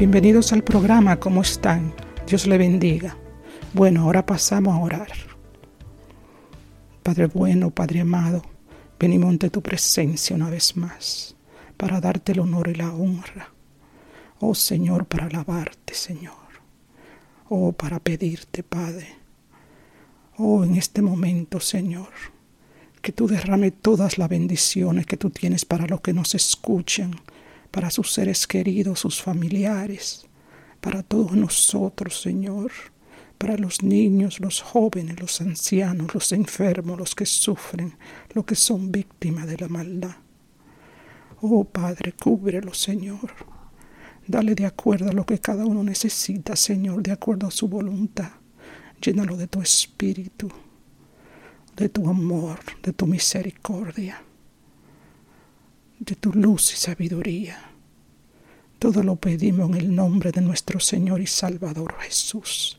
Bienvenidos al programa, ¿cómo están? Dios le bendiga. Bueno, ahora pasamos a orar. Padre bueno, Padre amado, venimos ante tu presencia una vez más para darte el honor y la honra. Oh Señor, para alabarte, Señor. Oh, para pedirte, Padre. Oh, en este momento, Señor, que tú derrame todas las bendiciones que tú tienes para los que nos escuchan para sus seres queridos, sus familiares, para todos nosotros, Señor, para los niños, los jóvenes, los ancianos, los enfermos, los que sufren, los que son víctimas de la maldad. Oh Padre, cúbrelo, Señor. Dale de acuerdo a lo que cada uno necesita, Señor, de acuerdo a su voluntad. Llénalo de tu espíritu, de tu amor, de tu misericordia de tu luz y sabiduría. Todo lo pedimos en el nombre de nuestro Señor y Salvador Jesús.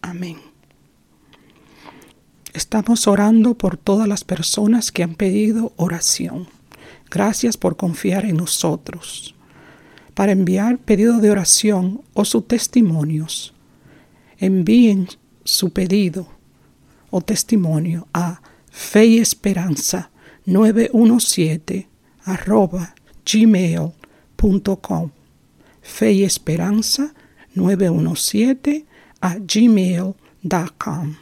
Amén. Estamos orando por todas las personas que han pedido oración. Gracias por confiar en nosotros. Para enviar pedido de oración o sus testimonios, envíen su pedido o testimonio a Fe y Esperanza 917 arroba gmail.com. Fe y Esperanza 917 a gmail.com.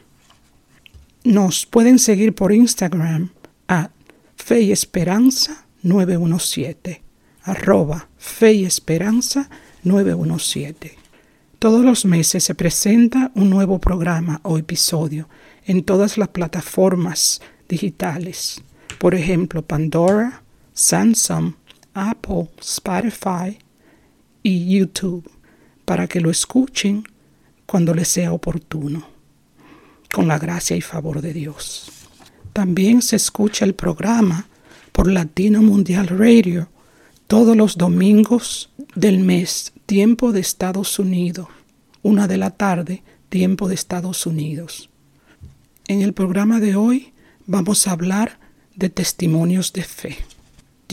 Nos pueden seguir por Instagram a Fe y Esperanza 917 arroba Fe y Esperanza 917. Todos los meses se presenta un nuevo programa o episodio en todas las plataformas digitales. Por ejemplo, Pandora, Samsung, Apple, Spotify y YouTube para que lo escuchen cuando les sea oportuno, con la gracia y favor de Dios. También se escucha el programa por Latino Mundial Radio todos los domingos del mes, tiempo de Estados Unidos, una de la tarde, tiempo de Estados Unidos. En el programa de hoy vamos a hablar de testimonios de fe.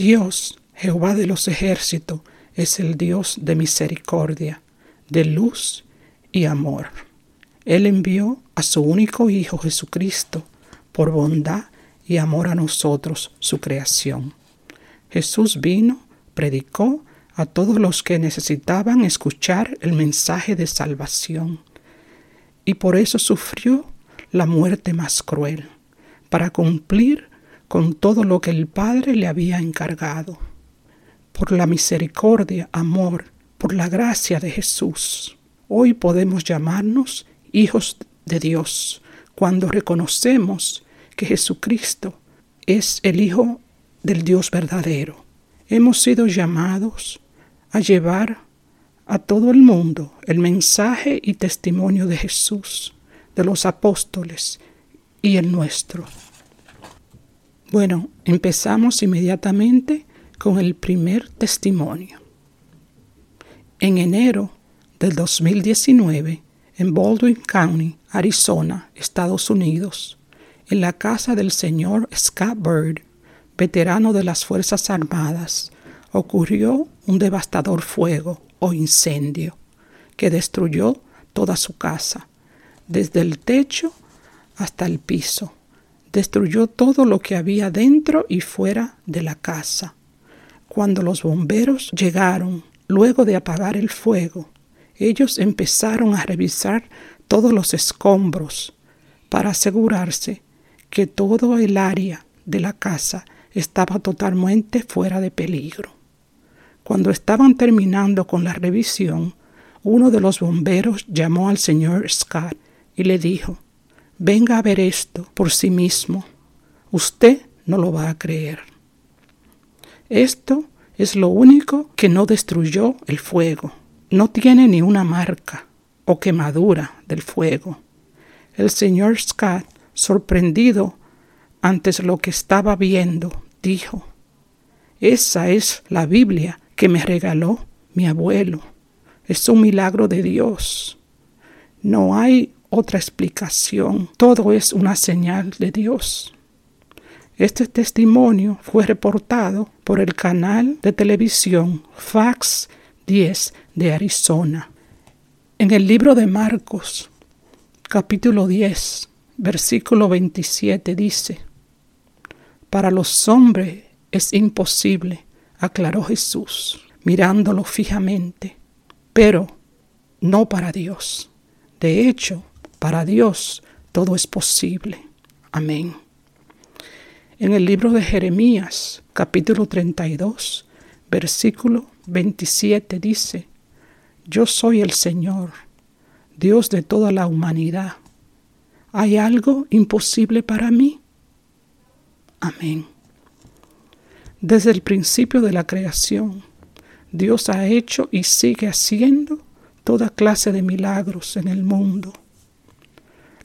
Dios, Jehová de los ejércitos, es el Dios de misericordia, de luz y amor. Él envió a su único Hijo Jesucristo por bondad y amor a nosotros, su creación. Jesús vino, predicó a todos los que necesitaban escuchar el mensaje de salvación, y por eso sufrió la muerte más cruel, para cumplir con todo lo que el Padre le había encargado. Por la misericordia, amor, por la gracia de Jesús, hoy podemos llamarnos hijos de Dios cuando reconocemos que Jesucristo es el Hijo del Dios verdadero. Hemos sido llamados a llevar a todo el mundo el mensaje y testimonio de Jesús, de los apóstoles y el nuestro. Bueno, empezamos inmediatamente con el primer testimonio. En enero del 2019, en Baldwin County, Arizona, Estados Unidos, en la casa del señor Scott Bird, veterano de las Fuerzas Armadas, ocurrió un devastador fuego o incendio que destruyó toda su casa, desde el techo hasta el piso destruyó todo lo que había dentro y fuera de la casa. Cuando los bomberos llegaron, luego de apagar el fuego, ellos empezaron a revisar todos los escombros para asegurarse que todo el área de la casa estaba totalmente fuera de peligro. Cuando estaban terminando con la revisión, uno de los bomberos llamó al señor Scott y le dijo, venga a ver esto por sí mismo. Usted no lo va a creer. Esto es lo único que no destruyó el fuego. No tiene ni una marca o quemadura del fuego. El señor Scott, sorprendido antes lo que estaba viendo, dijo, Esa es la Biblia que me regaló mi abuelo. Es un milagro de Dios. No hay otra explicación. Todo es una señal de Dios. Este testimonio fue reportado por el canal de televisión Fax 10 de Arizona. En el libro de Marcos, capítulo 10, versículo 27 dice, Para los hombres es imposible, aclaró Jesús, mirándolo fijamente, pero no para Dios. De hecho, para Dios todo es posible. Amén. En el libro de Jeremías, capítulo 32, versículo 27 dice, Yo soy el Señor, Dios de toda la humanidad. ¿Hay algo imposible para mí? Amén. Desde el principio de la creación, Dios ha hecho y sigue haciendo toda clase de milagros en el mundo.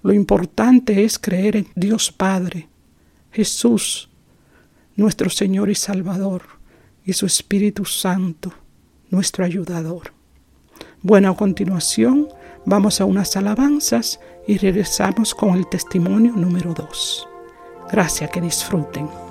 Lo importante es creer en Dios Padre, Jesús, nuestro Señor y Salvador, y su Espíritu Santo, nuestro ayudador. Bueno, a continuación vamos a unas alabanzas y regresamos con el testimonio número 2. Gracias, que disfruten.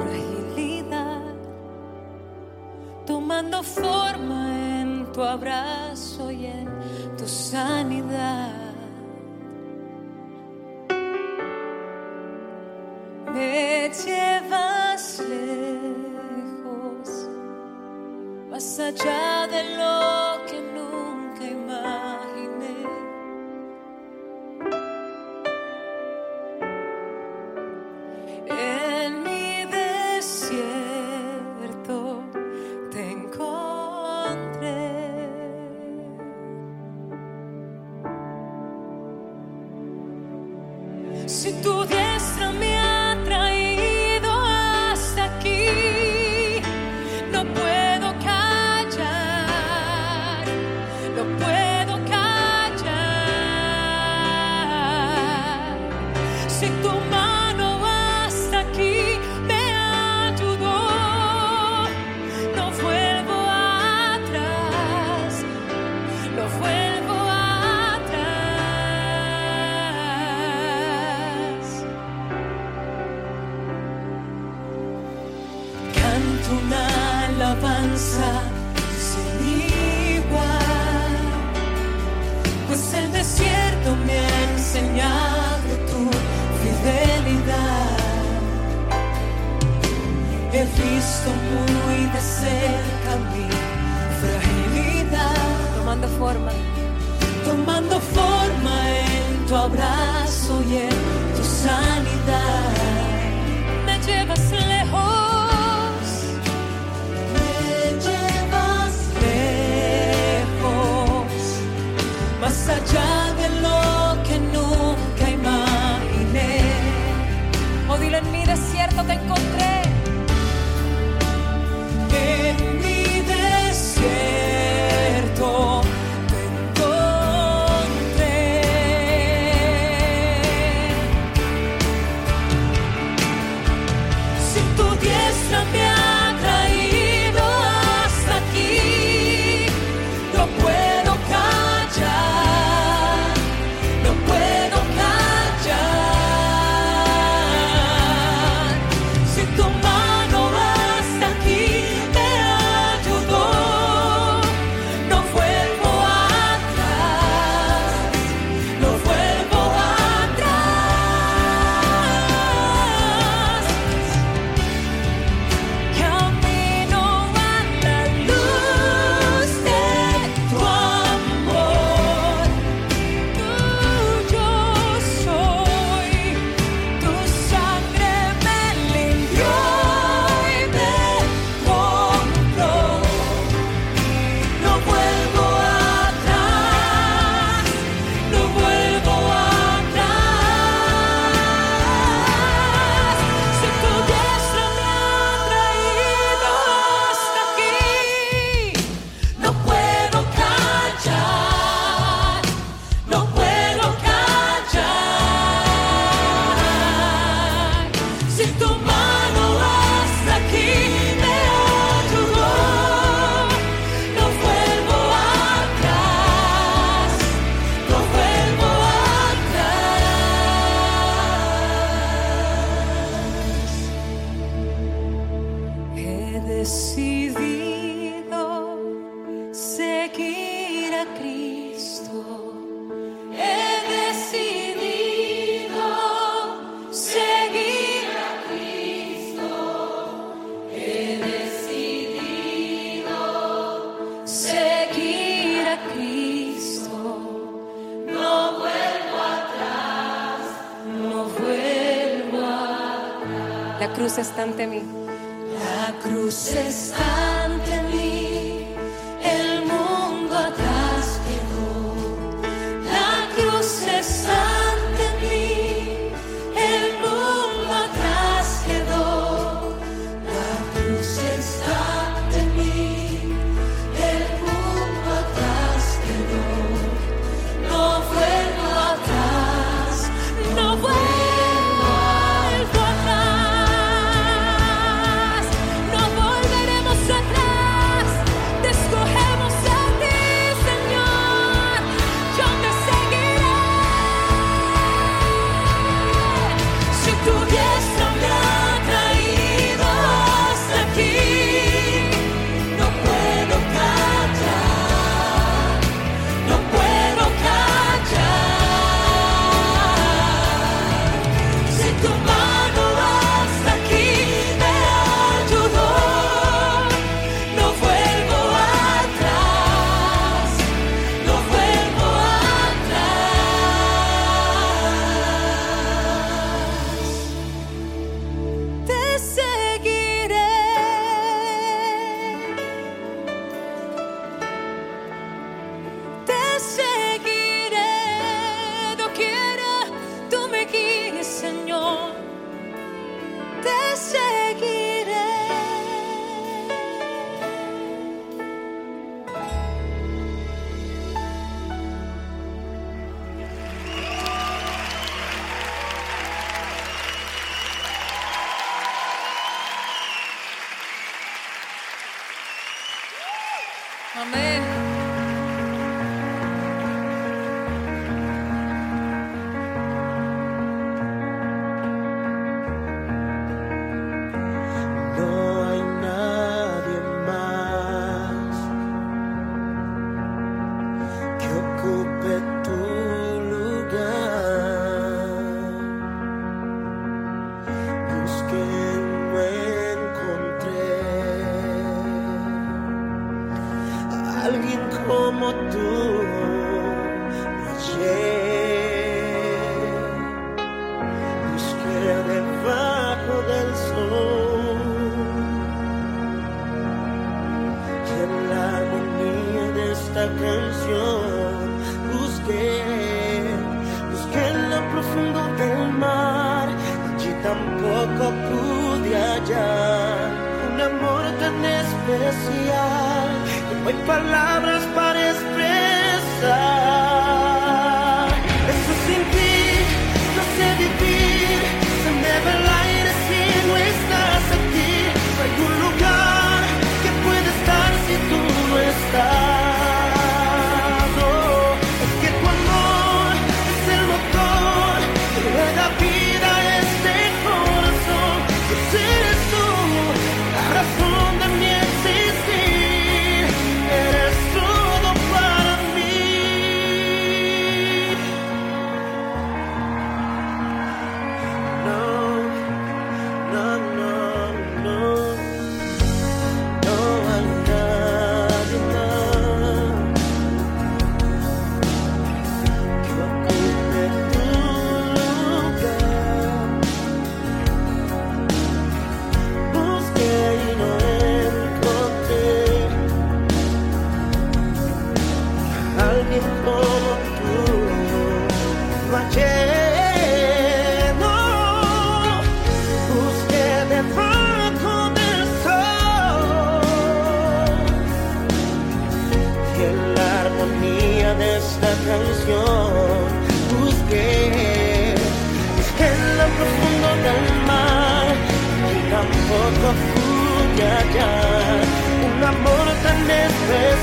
fragilidad, tomando forma en tu abrazo y en tu sanidad. Me llevas lejos, más allá de lo cruz está ante mí. La cruz está profundo del mar, allí tampoco pude hallar un amor tan especial no hay palabras para expresar. place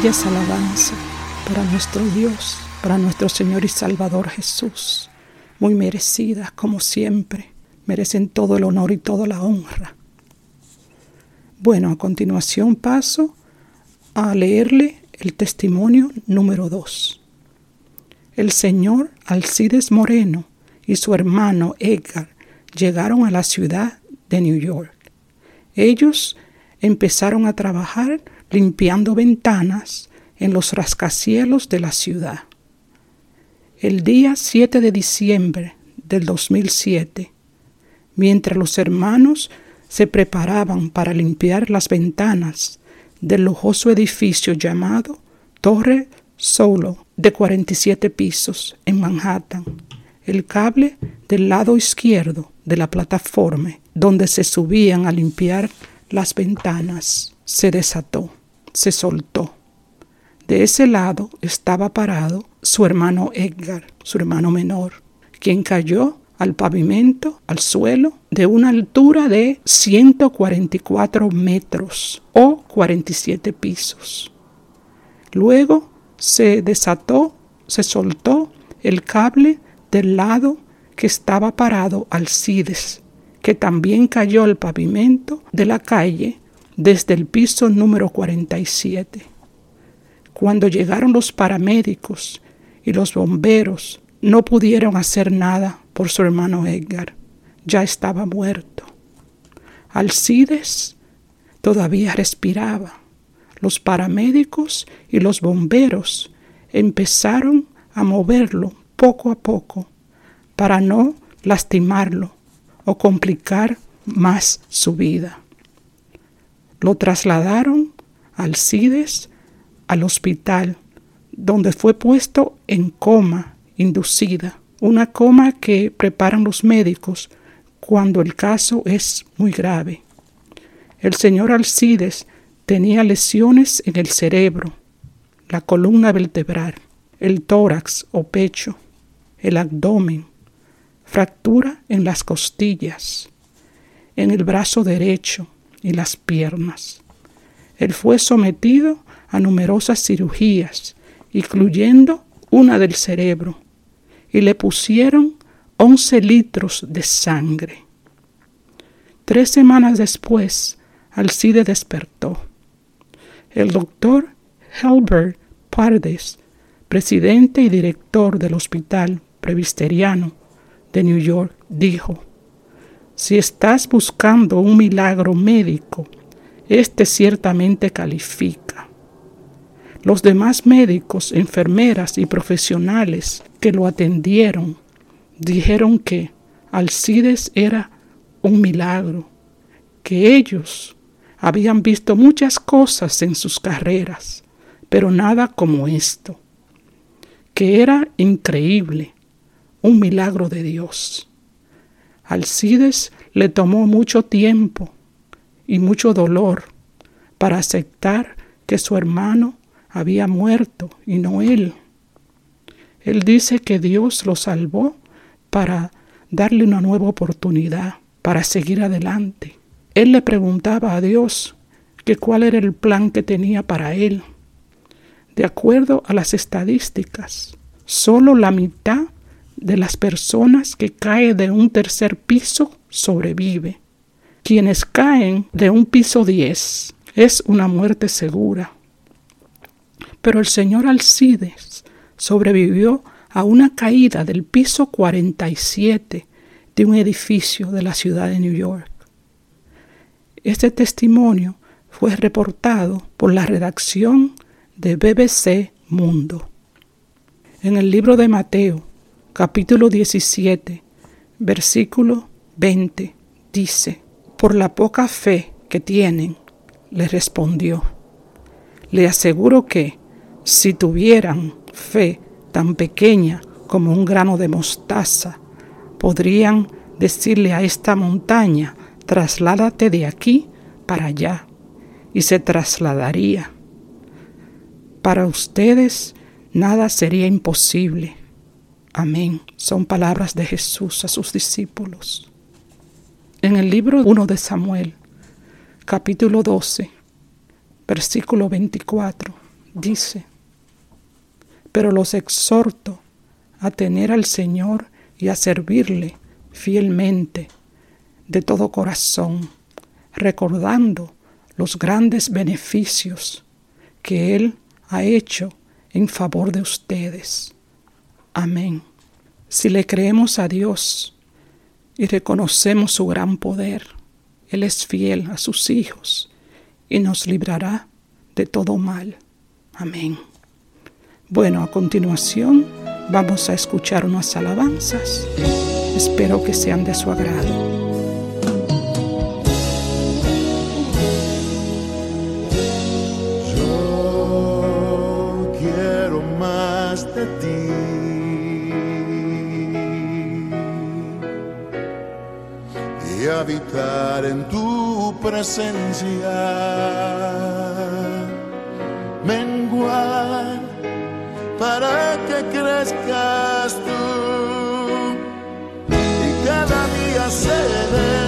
Ella es alabanza para nuestro Dios, para nuestro Señor y Salvador Jesús, muy merecida como siempre, merecen todo el honor y toda la honra. Bueno, a continuación paso a leerle el testimonio número 2. El señor Alcides Moreno y su hermano Edgar llegaron a la ciudad de New York. Ellos empezaron a trabajar limpiando ventanas en los rascacielos de la ciudad. El día 7 de diciembre del 2007, mientras los hermanos se preparaban para limpiar las ventanas del lujoso edificio llamado Torre Solo de 47 pisos en Manhattan, el cable del lado izquierdo de la plataforma donde se subían a limpiar las ventanas se desató, se soltó. De ese lado estaba parado su hermano Edgar, su hermano menor, quien cayó al pavimento, al suelo, de una altura de 144 metros o 47 pisos. Luego se desató, se soltó el cable del lado que estaba parado Alcides, que también cayó al pavimento de la calle desde el piso número 47. Cuando llegaron los paramédicos y los bomberos, no pudieron hacer nada por su hermano Edgar. Ya estaba muerto. Alcides todavía respiraba. Los paramédicos y los bomberos empezaron a moverlo poco a poco para no lastimarlo o complicar más su vida. Lo trasladaron Alcides al hospital, donde fue puesto en coma inducida, una coma que preparan los médicos cuando el caso es muy grave. El señor Alcides tenía lesiones en el cerebro, la columna vertebral, el tórax o pecho, el abdomen, fractura en las costillas, en el brazo derecho y las piernas. Él fue sometido a numerosas cirugías, incluyendo una del cerebro, y le pusieron 11 litros de sangre. Tres semanas después, Alcide despertó. El doctor Helbert Pardes, presidente y director del Hospital Presbiteriano de New York, dijo, si estás buscando un milagro médico, este ciertamente califica. Los demás médicos, enfermeras y profesionales que lo atendieron dijeron que Alcides era un milagro, que ellos habían visto muchas cosas en sus carreras, pero nada como esto, que era increíble, un milagro de Dios. Alcides le tomó mucho tiempo y mucho dolor para aceptar que su hermano había muerto y no él. Él dice que Dios lo salvó para darle una nueva oportunidad, para seguir adelante. Él le preguntaba a Dios que cuál era el plan que tenía para él. De acuerdo a las estadísticas, solo la mitad de las personas que caen de un tercer piso sobrevive. Quienes caen de un piso 10 es una muerte segura. Pero el señor Alcides sobrevivió a una caída del piso 47 de un edificio de la ciudad de New York. Este testimonio fue reportado por la redacción de BBC Mundo. En el libro de Mateo, capítulo 17, versículo 20, dice, Por la poca fe que tienen, le respondió, le aseguro que, si tuvieran fe tan pequeña como un grano de mostaza, podrían decirle a esta montaña, trasládate de aquí para allá, y se trasladaría. Para ustedes nada sería imposible. Amén. Son palabras de Jesús a sus discípulos. En el libro 1 de Samuel, capítulo 12, versículo 24, dice, Pero los exhorto a tener al Señor y a servirle fielmente de todo corazón, recordando los grandes beneficios que Él ha hecho en favor de ustedes. Amén. Si le creemos a Dios y reconocemos su gran poder, Él es fiel a sus hijos y nos librará de todo mal. Amén. Bueno, a continuación vamos a escuchar unas alabanzas. Espero que sean de su agrado. Habitar en tu presencia, menguar para que crezcas tú. Y cada día seré más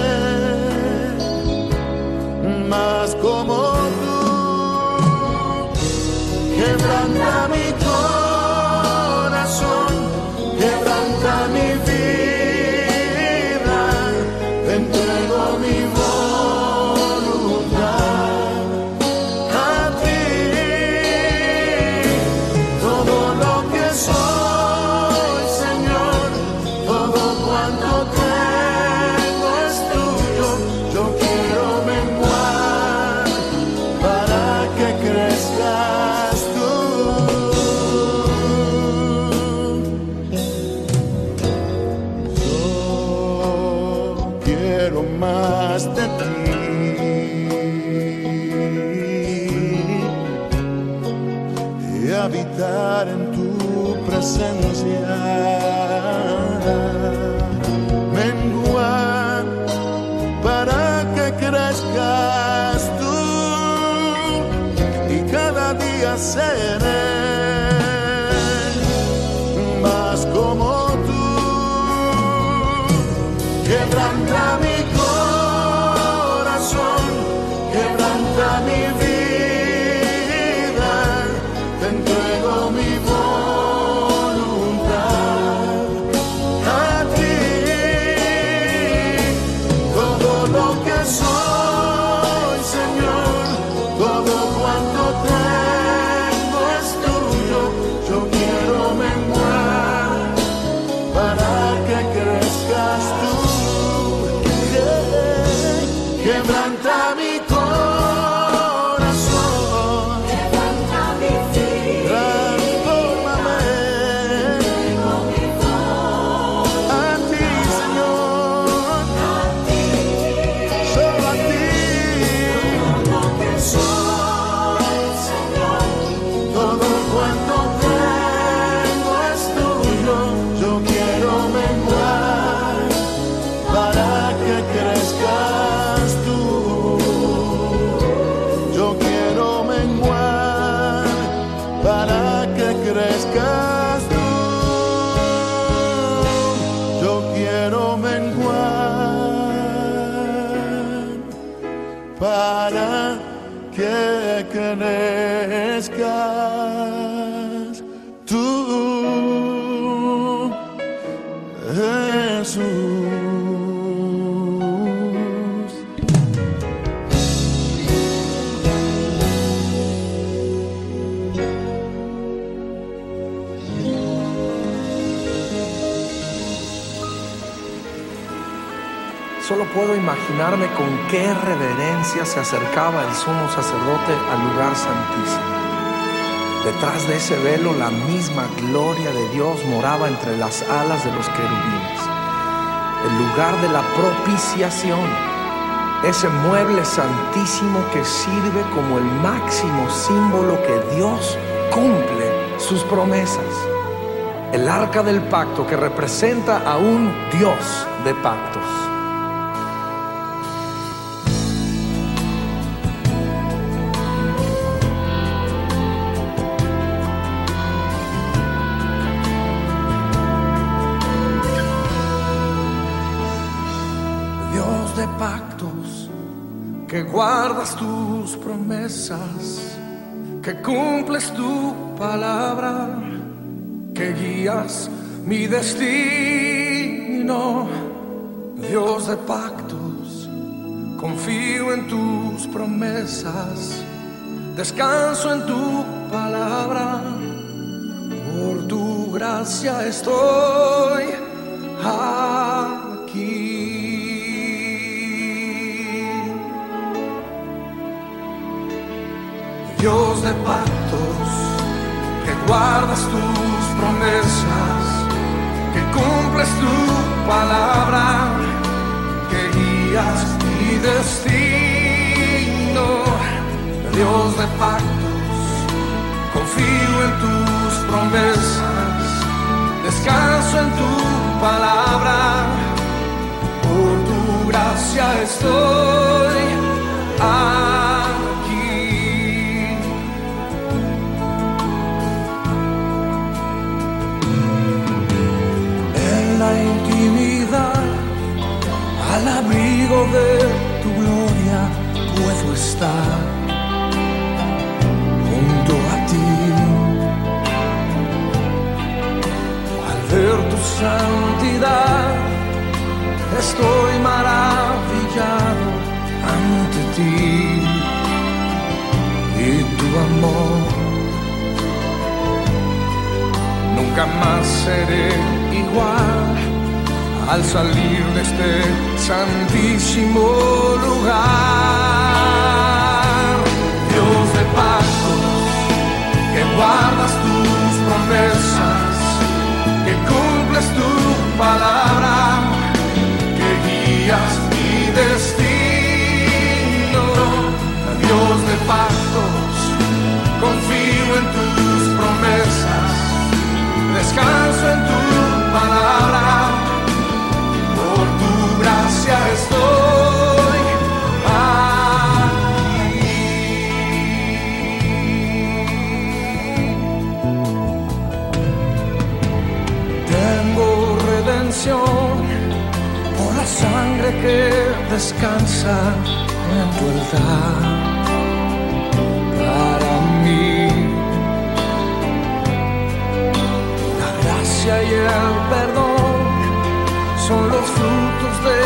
puedo imaginarme con qué reverencia se acercaba el sumo sacerdote al lugar santísimo. Detrás de ese velo la misma gloria de Dios moraba entre las alas de los querubines. El lugar de la propiciación, ese mueble santísimo que sirve como el máximo símbolo que Dios cumple sus promesas. El arca del pacto que representa a un Dios de pactos. Guardas tus promesas, que cumples tu palabra, que guías mi destino. Dios de pactos, confío en tus promesas, descanso en tu palabra, por tu gracia estoy aquí. Dios de pactos, que guardas tus promesas, que cumples tu palabra, que guías mi destino. Dios de pactos, confío en tus promesas, descanso en tu palabra, por tu gracia estoy al abrigo de tu gloria, puedo estar junto a ti. Al ver tu santidad, estoy maravillado ante ti y tu amor. Nunca más seré igual al salir de este santísimo lugar. Dios de pactos, que guardas tus promesas, que cumples tu palabra, que guías mi destino. Dios de pactos, confío en tus promesas, descanso en tu que descansa en tu altar para mí. La gracia y el perdón son los frutos de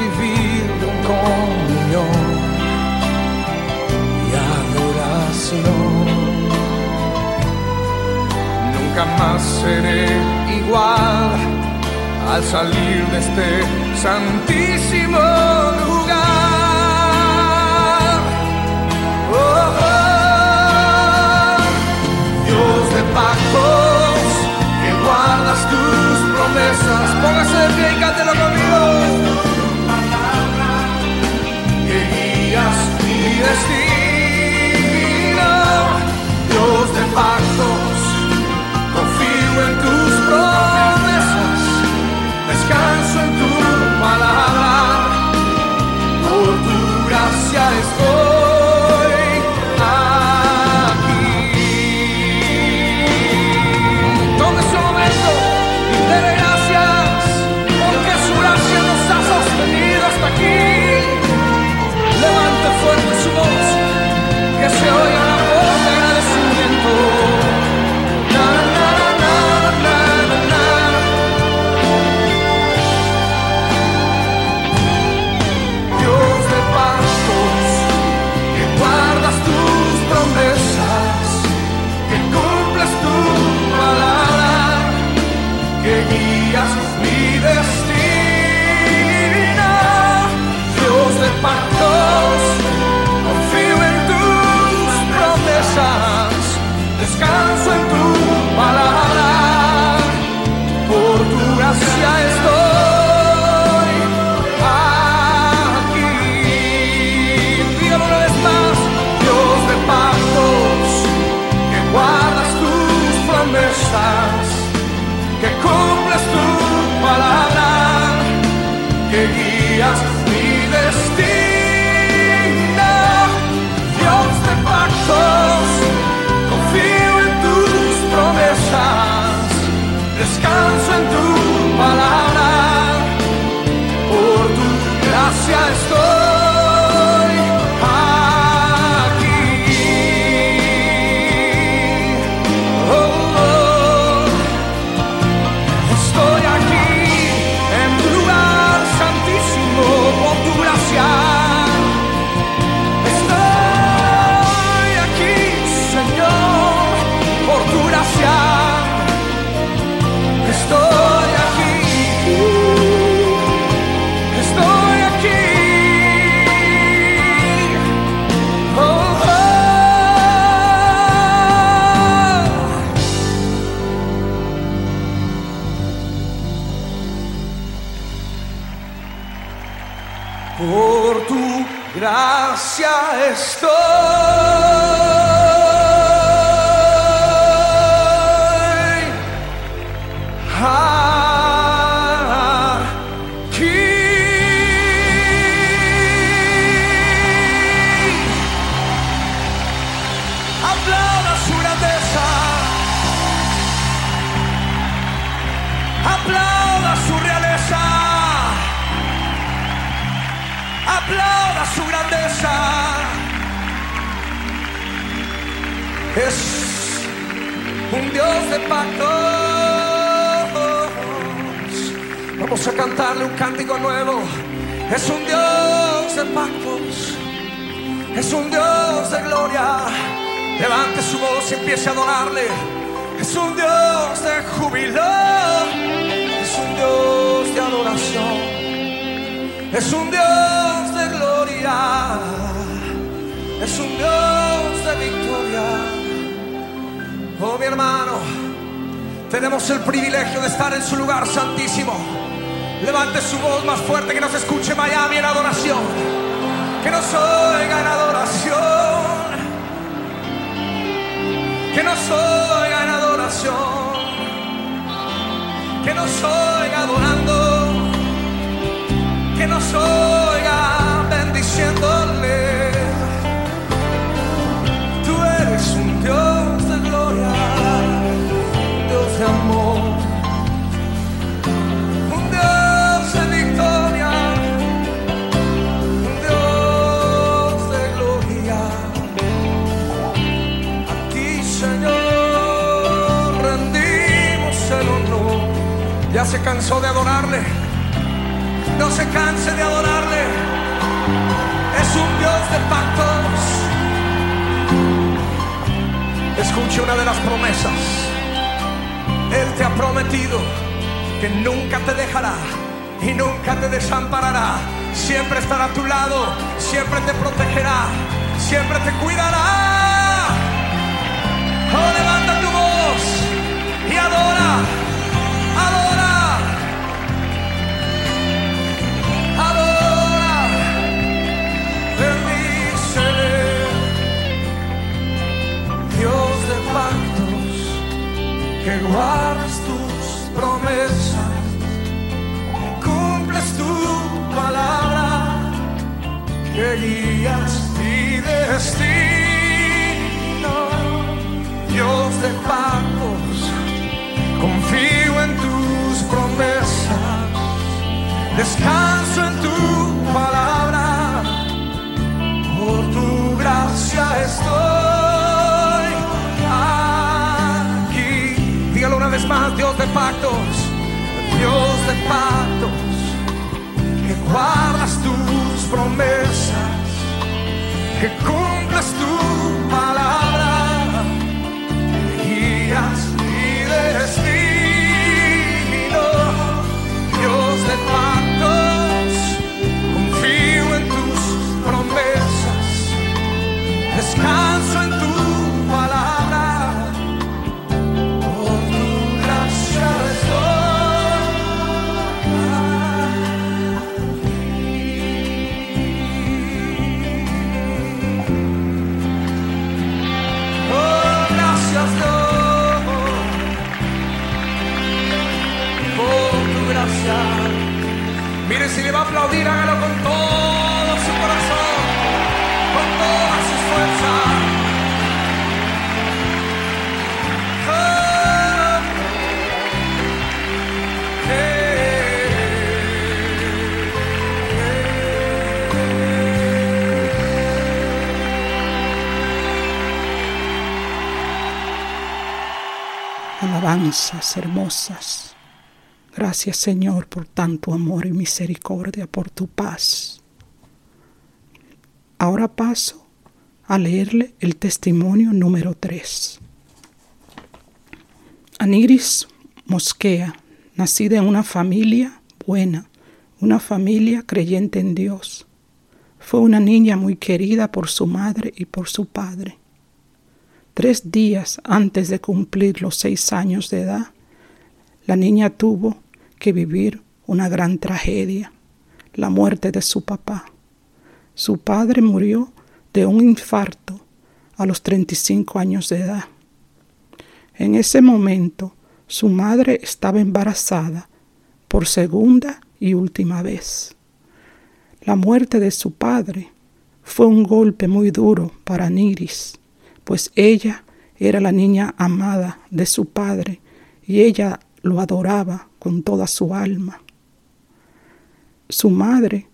vivir en comunión y adoración. Nunca más seré igual al salir de este santísimo lugar. Oh, oh. Dios de pactos, que guardas tus promesas. Póngase y cántelo conmigo. Es un Dios de gloria. Es un Dios de victoria. Oh, mi hermano, tenemos el privilegio de estar en su lugar santísimo. Levante su voz más fuerte que nos escuche Miami en adoración. Que nos oiga en adoración. Que nos oiga en adoración. Que nos oiga adorando. Nos oiga bendiciéndole. Tú eres un Dios de gloria, un Dios de amor, un Dios de victoria, un Dios de gloria. A ti, Señor, rendimos el honor. Ya se cansó de adorarle. No se canse de adorarle. Es un Dios de pactos. Escuche una de las promesas. Él te ha prometido que nunca te dejará y nunca te desamparará. Siempre estará a tu lado, siempre te protegerá, siempre te cuidará. Oh, levanta tu voz y adora, adora, pactos, que guardas tus promesas, cumples tu palabra, que guías mi destino. Dios de pactos, confío en tus promesas, descanso en tu palabra por tu gracia estoy Dios de pactos, Dios de pactos, que guardas tus promesas, que cumples tu palabra, guías mi destino. Dios de pactos, aplaudir, con todo su corazón, con todas sus fuerzas. Oh, Alabanzas hermosas. Gracias Señor por tanto amor y misericordia, por tu paz. Ahora paso a leerle el testimonio número 3. Aniris Mosquea, nacida en una familia buena, una familia creyente en Dios. Fue una niña muy querida por su madre y por su padre. Tres días antes de cumplir los seis años de edad, la niña tuvo que vivir una gran tragedia, la muerte de su papá. Su padre murió de un infarto a los 35 años de edad. En ese momento, su madre estaba embarazada por segunda y última vez. La muerte de su padre fue un golpe muy duro para Niris, pues ella era la niña amada de su padre y ella lo adoraba con toda su alma. Su madre,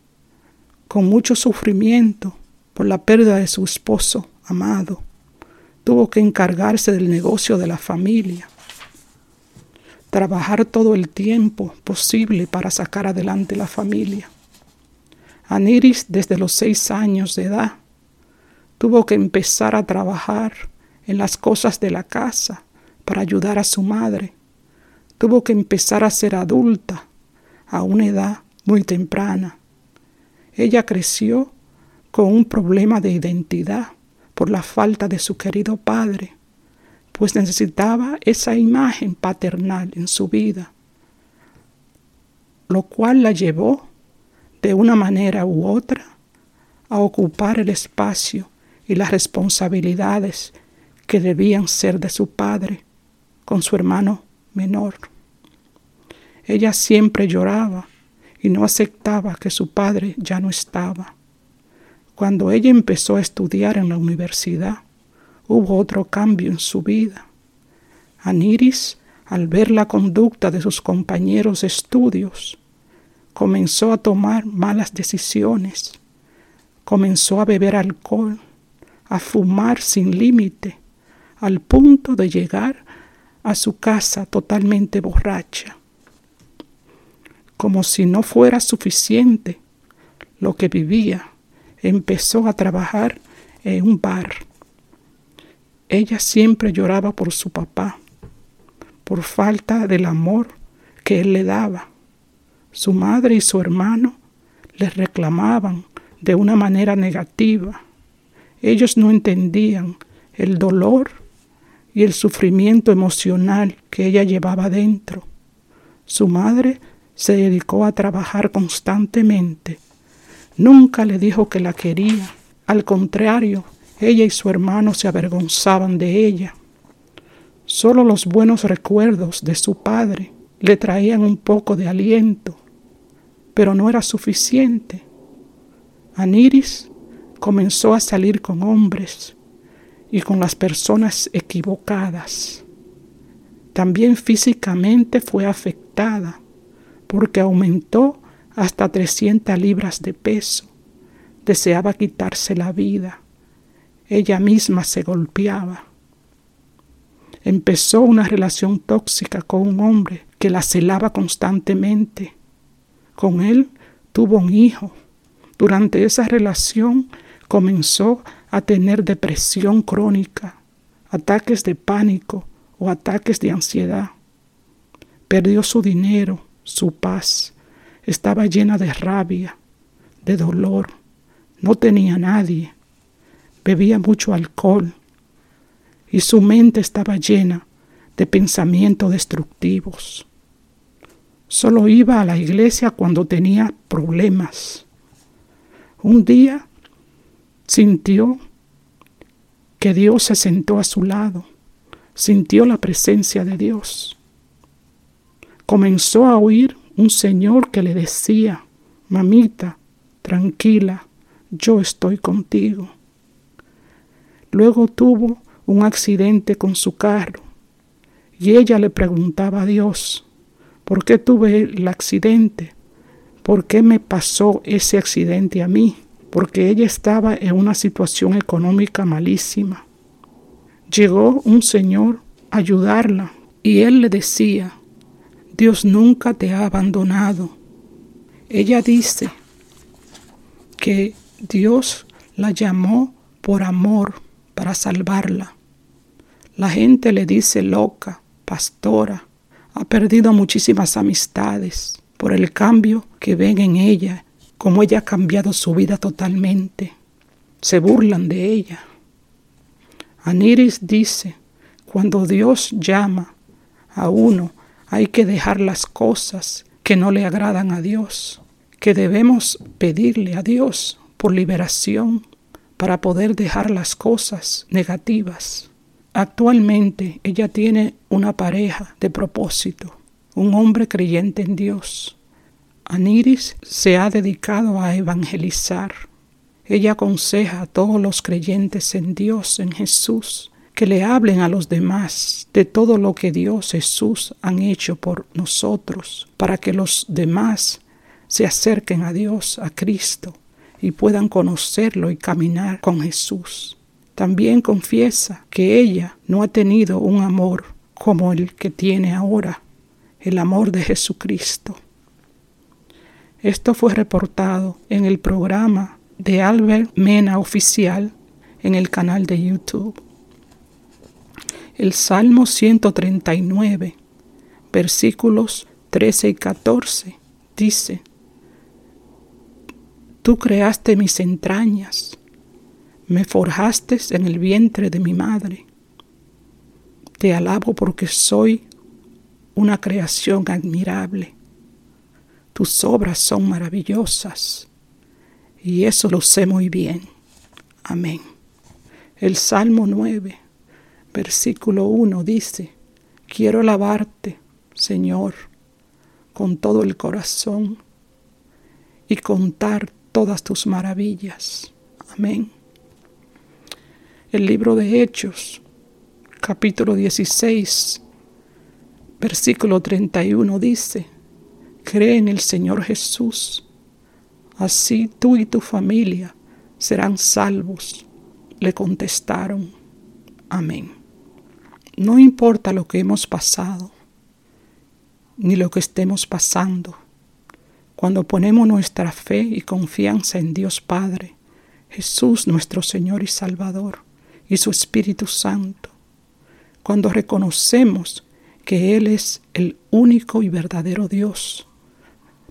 con mucho sufrimiento por la pérdida de su esposo amado, tuvo que encargarse del negocio de la familia, trabajar todo el tiempo posible para sacar adelante la familia. Aniris, desde los seis años de edad, tuvo que empezar a trabajar en las cosas de la casa para ayudar a su madre. Tuvo que empezar a ser adulta a una edad muy temprana. Ella creció con un problema de identidad por la falta de su querido padre, pues necesitaba esa imagen paternal en su vida, lo cual la llevó de una manera u otra a ocupar el espacio y las responsabilidades que debían ser de su padre con su hermano menor. Ella siempre lloraba y no aceptaba que su padre ya no estaba. Cuando ella empezó a estudiar en la universidad, hubo otro cambio en su vida. Aniris, al ver la conducta de sus compañeros estudios, comenzó a tomar malas decisiones, comenzó a beber alcohol, a fumar sin límite, al punto de llegar a su casa totalmente borracha. Como si no fuera suficiente lo que vivía, empezó a trabajar en un bar. Ella siempre lloraba por su papá, por falta del amor que él le daba. Su madre y su hermano le reclamaban de una manera negativa. Ellos no entendían el dolor y el sufrimiento emocional que ella llevaba dentro. Su madre se dedicó a trabajar constantemente. Nunca le dijo que la quería. Al contrario, ella y su hermano se avergonzaban de ella. Solo los buenos recuerdos de su padre le traían un poco de aliento, pero no era suficiente. Aniris comenzó a salir con hombres y con las personas equivocadas. También físicamente fue afectada porque aumentó hasta 300 libras de peso. Deseaba quitarse la vida. Ella misma se golpeaba. Empezó una relación tóxica con un hombre que la celaba constantemente. Con él tuvo un hijo. Durante esa relación comenzó a tener depresión crónica, ataques de pánico o ataques de ansiedad. Perdió su dinero, su paz, estaba llena de rabia, de dolor, no tenía nadie, bebía mucho alcohol y su mente estaba llena de pensamientos destructivos. Solo iba a la iglesia cuando tenía problemas. Un día Sintió que Dios se sentó a su lado, sintió la presencia de Dios. Comenzó a oír un Señor que le decía, mamita, tranquila, yo estoy contigo. Luego tuvo un accidente con su carro y ella le preguntaba a Dios, ¿por qué tuve el accidente? ¿Por qué me pasó ese accidente a mí? porque ella estaba en una situación económica malísima. Llegó un señor a ayudarla y él le decía, Dios nunca te ha abandonado. Ella dice que Dios la llamó por amor para salvarla. La gente le dice loca, pastora, ha perdido muchísimas amistades por el cambio que ven en ella cómo ella ha cambiado su vida totalmente. Se burlan de ella. Aniris dice, cuando Dios llama a uno, hay que dejar las cosas que no le agradan a Dios, que debemos pedirle a Dios por liberación para poder dejar las cosas negativas. Actualmente ella tiene una pareja de propósito, un hombre creyente en Dios. Aniris se ha dedicado a evangelizar. Ella aconseja a todos los creyentes en Dios, en Jesús, que le hablen a los demás de todo lo que Dios Jesús han hecho por nosotros, para que los demás se acerquen a Dios, a Cristo, y puedan conocerlo y caminar con Jesús. También confiesa que ella no ha tenido un amor como el que tiene ahora, el amor de Jesucristo. Esto fue reportado en el programa de Albert Mena Oficial en el canal de YouTube. El Salmo 139, versículos 13 y 14, dice, Tú creaste mis entrañas, me forjaste en el vientre de mi madre. Te alabo porque soy una creación admirable. Tus obras son maravillosas y eso lo sé muy bien. Amén. El Salmo 9, versículo 1 dice, quiero alabarte, Señor, con todo el corazón y contar todas tus maravillas. Amén. El libro de Hechos, capítulo 16, versículo 31 dice, cree en el Señor Jesús, así tú y tu familia serán salvos. Le contestaron, amén. No importa lo que hemos pasado, ni lo que estemos pasando, cuando ponemos nuestra fe y confianza en Dios Padre, Jesús nuestro Señor y Salvador, y su Espíritu Santo, cuando reconocemos que Él es el único y verdadero Dios,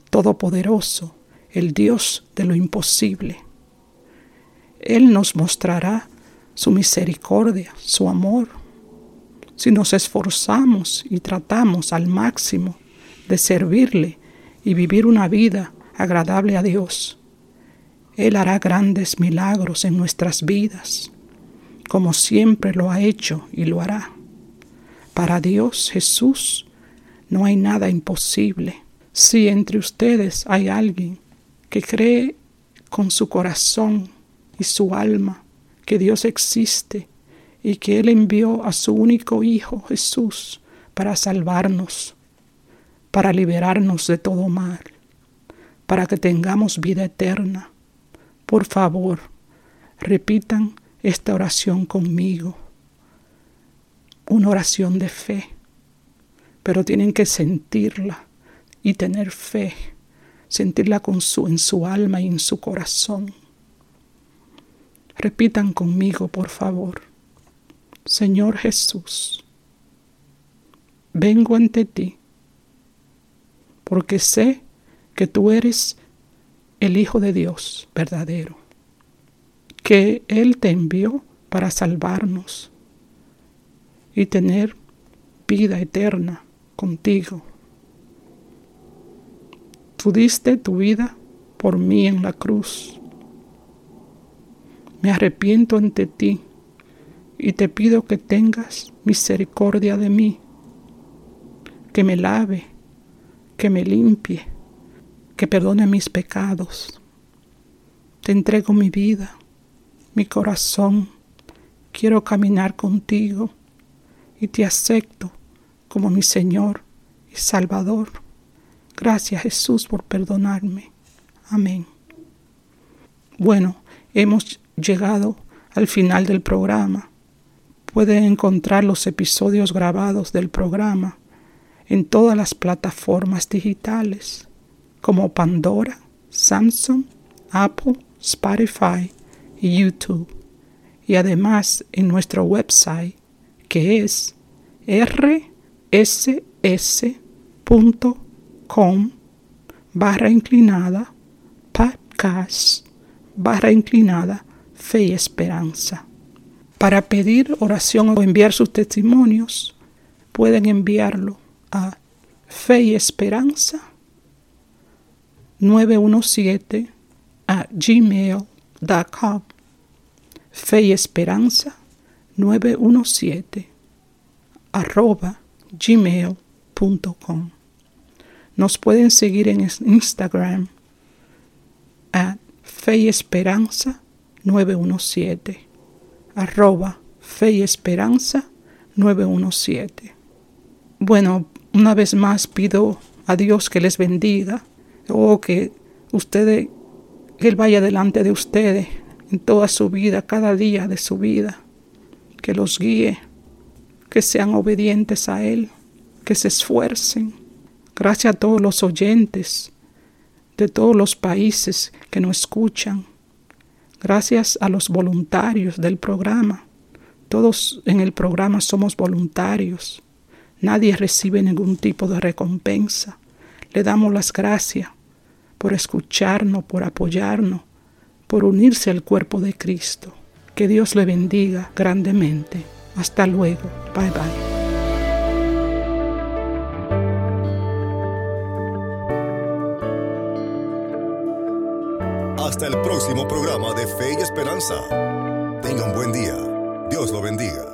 todopoderoso, el Dios de lo imposible. Él nos mostrará su misericordia, su amor, si nos esforzamos y tratamos al máximo de servirle y vivir una vida agradable a Dios. Él hará grandes milagros en nuestras vidas, como siempre lo ha hecho y lo hará. Para Dios Jesús no hay nada imposible. Si entre ustedes hay alguien que cree con su corazón y su alma que Dios existe y que Él envió a su único Hijo Jesús para salvarnos, para liberarnos de todo mal, para que tengamos vida eterna. Por favor, repitan esta oración conmigo. Una oración de fe, pero tienen que sentirla y tener fe, sentirla con su, en su alma y en su corazón. Repitan conmigo, por favor. Señor Jesús, vengo ante ti porque sé que tú eres el Hijo de Dios verdadero, que Él te envió para salvarnos y tener vida eterna contigo. Tú diste tu vida por mí en la cruz. Me arrepiento ante ti y te pido que tengas misericordia de mí, que me lave que me limpie, que perdone mis pecados. Te entrego mi vida, mi corazón. Quiero caminar contigo y te acepto como mi Señor y Salvador. Gracias Jesús por perdonarme. Amén. Bueno, hemos llegado al final del programa. Pueden encontrar los episodios grabados del programa en todas las plataformas digitales como Pandora, Samsung, Apple, Spotify y YouTube. Y además en nuestro website que es rss.com barra inclinada podcast barra inclinada fe y esperanza. Para pedir oración o enviar sus testimonios, pueden enviarlo a fe y esperanza 917 a gmail.com. Fe y Esperanza 917 arroba gmail.com. Nos pueden seguir en Instagram at Fe y Esperanza 917 arroba Fe y Esperanza 917. Bueno, una vez más pido a Dios que les bendiga o que ustedes, que Él vaya delante de ustedes en toda su vida, cada día de su vida, que los guíe, que sean obedientes a Él, que se esfuercen. Gracias a todos los oyentes de todos los países que nos escuchan. Gracias a los voluntarios del programa. Todos en el programa somos voluntarios. Nadie recibe ningún tipo de recompensa. Le damos las gracias por escucharnos, por apoyarnos, por unirse al cuerpo de Cristo. Que Dios le bendiga grandemente. Hasta luego. Bye bye. Hasta el próximo programa de Fe y Esperanza. Tenga un buen día. Dios lo bendiga.